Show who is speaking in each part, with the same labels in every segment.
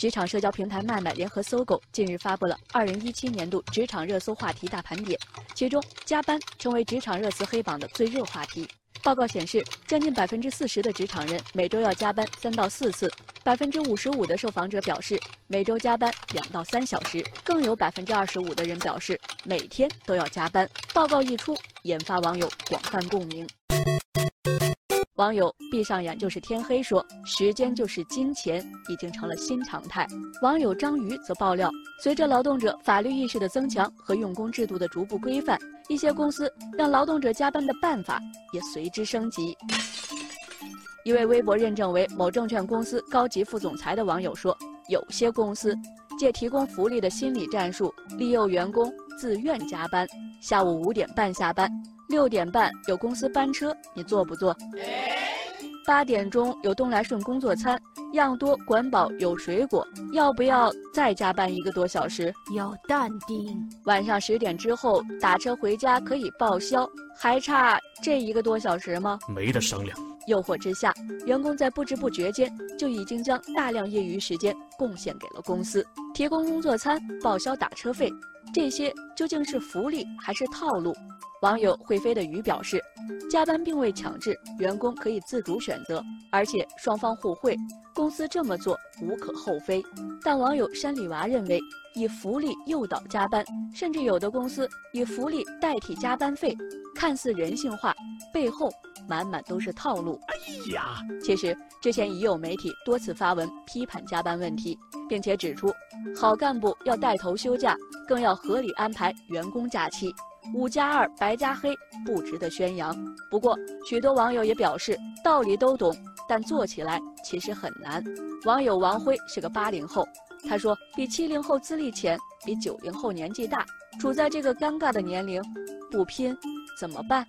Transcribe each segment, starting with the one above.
Speaker 1: 职场社交平台麦麦联合搜狗近日发布了二零一七年度职场热搜话题大盘点，其中加班成为职场热词黑榜的最热话题。报告显示，将近百分之四十的职场人每周要加班三到四次，百分之五十五的受访者表示每周加班两到三小时，更有百分之二十五的人表示每天都要加班。报告一出，引发网友广泛共鸣。网友闭上眼就是天黑说：“时间就是金钱，已经成了新常态。”网友章鱼则爆料，随着劳动者法律意识的增强和用工制度的逐步规范，一些公司让劳动者加班的办法也随之升级。一位微博认证为某证券公司高级副总裁的网友说：“有些公司借提供福利的心理战术，利诱员工自愿加班，下午五点半下班。”六点半有公司班车，你坐不坐？八点钟有东来顺工作餐，样多管饱有水果，要不要再加班一个多小时？
Speaker 2: 要淡定。
Speaker 1: 晚上十点之后打车回家可以报销，还差这一个多小时吗？
Speaker 3: 没得商量。
Speaker 1: 诱惑之下，员工在不知不觉间就已经将大量业余时间贡献给了公司，提供工作餐，报销打车费，这些究竟是福利还是套路？网友会飞的鱼表示，加班并未强制，员工可以自主选择，而且双方互惠，公司这么做无可厚非。但网友山里娃认为，以福利诱导加班，甚至有的公司以福利代替加班费，看似人性化，背后满满都是套路。哎呀，其实之前已有媒体多次发文批判加班问题，并且指出，好干部要带头休假，更要合理安排员工假期。五加二白加黑不值得宣扬。不过，许多网友也表示道理都懂，但做起来其实很难。网友王辉是个八零后，他说：“比七零后资历浅，比九零后年纪大，处在这个尴尬的年龄，不拼怎么办？”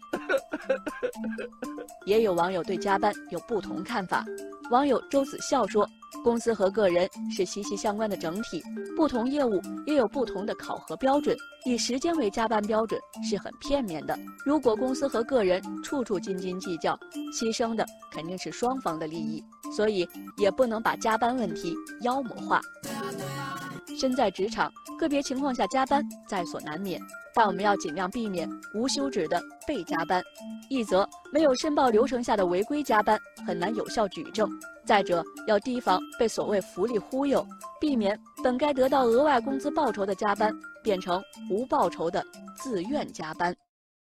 Speaker 1: 也有网友对加班有不同看法。网友周子笑说。公司和个人是息息相关的整体，不同业务也有不同的考核标准。以时间为加班标准是很片面的。如果公司和个人处处斤斤计较，牺牲的肯定是双方的利益，所以也不能把加班问题妖魔化。身在职场，个别情况下加班在所难免。但我们要尽量避免无休止的被加班，一则没有申报流程下的违规加班很难有效举证，再者要提防被所谓福利忽悠，避免本该得到额外工资报酬的加班变成无报酬的自愿加班。